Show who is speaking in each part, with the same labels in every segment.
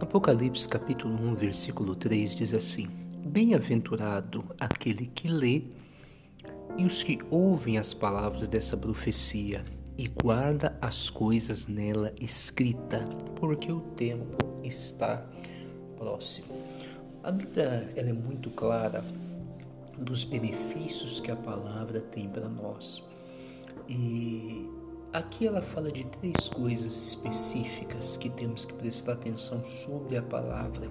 Speaker 1: Apocalipse capítulo 1, versículo 3 diz assim: Bem-aventurado aquele que lê e os que ouvem as palavras dessa profecia e guarda as coisas nela escrita, porque o tempo está próximo. A Bíblia ela é muito clara dos benefícios que a palavra tem para nós. E Aqui ela fala de três coisas específicas que temos que prestar atenção sobre a palavra.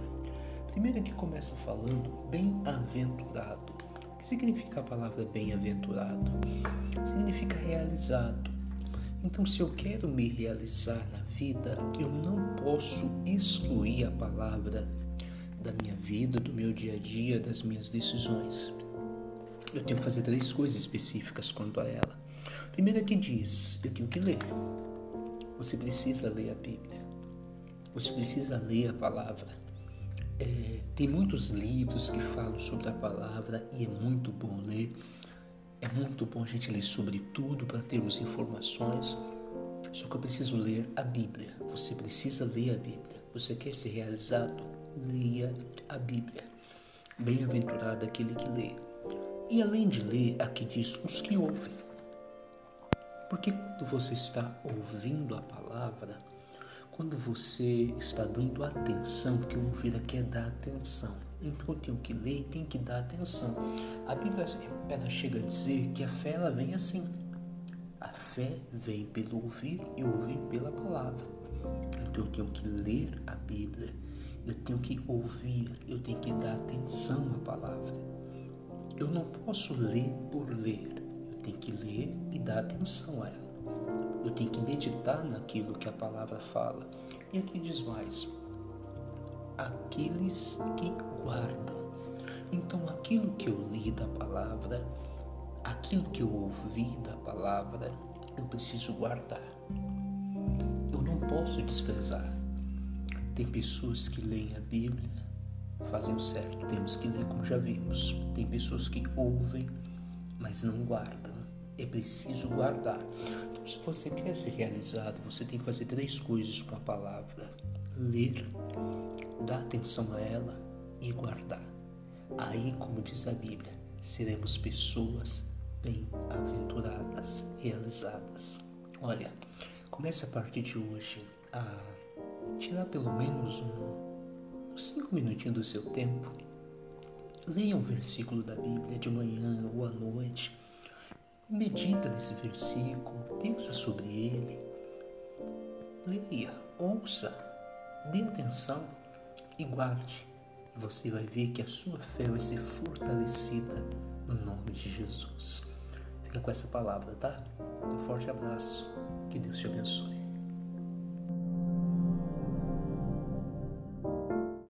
Speaker 1: Primeiro que começa falando bem-aventurado. O que significa a palavra bem-aventurado? Significa realizado. Então, se eu quero me realizar na vida, eu não posso excluir a palavra da minha vida, do meu dia a dia, das minhas decisões. Eu tenho que fazer três coisas específicas quanto a ela. Primeiro que diz, eu tenho que ler. Você precisa ler a Bíblia. Você precisa ler a palavra. É, tem muitos livros que falam sobre a palavra e é muito bom ler. É muito bom a gente ler sobre tudo para termos informações. Só que eu preciso ler a Bíblia. Você precisa ler a Bíblia. Você quer ser realizado? Leia a Bíblia. Bem-aventurado aquele que lê. E além de ler, aqui diz os que ouvem. Porque quando você está ouvindo a palavra, quando você está dando atenção, porque ouvir aqui é dar atenção. Então eu tenho que ler e tenho que dar atenção. A Bíblia ela chega a dizer que a fé ela vem assim. A fé vem pelo ouvir e ouvir pela palavra. Então eu tenho que ler a Bíblia, eu tenho que ouvir, eu tenho que dar atenção à palavra. Eu não posso ler por ler tenho que ler e dar atenção a ela. Eu tenho que meditar naquilo que a palavra fala. E aqui diz mais: aqueles que guardam. Então, aquilo que eu li da palavra, aquilo que eu ouvi da palavra, eu preciso guardar. Eu não posso desprezar. Tem pessoas que leem a Bíblia, fazem o certo, temos que ler como já vimos. Tem pessoas que ouvem, mas não guardam é preciso guardar. Então, se você quer ser realizado, você tem que fazer três coisas com a palavra: ler, dar atenção a ela e guardar. Aí, como diz a Bíblia, seremos pessoas bem-aventuradas, realizadas. Olha, comece a partir de hoje a tirar pelo menos uns cinco minutinhos do seu tempo. Leia um versículo da Bíblia de manhã ou à Medita nesse versículo, pensa sobre ele, leia, ouça, dê atenção e guarde. E você vai ver que a sua fé vai ser fortalecida no nome de Jesus. Fica com essa palavra, tá? Um forte abraço. Que Deus te abençoe.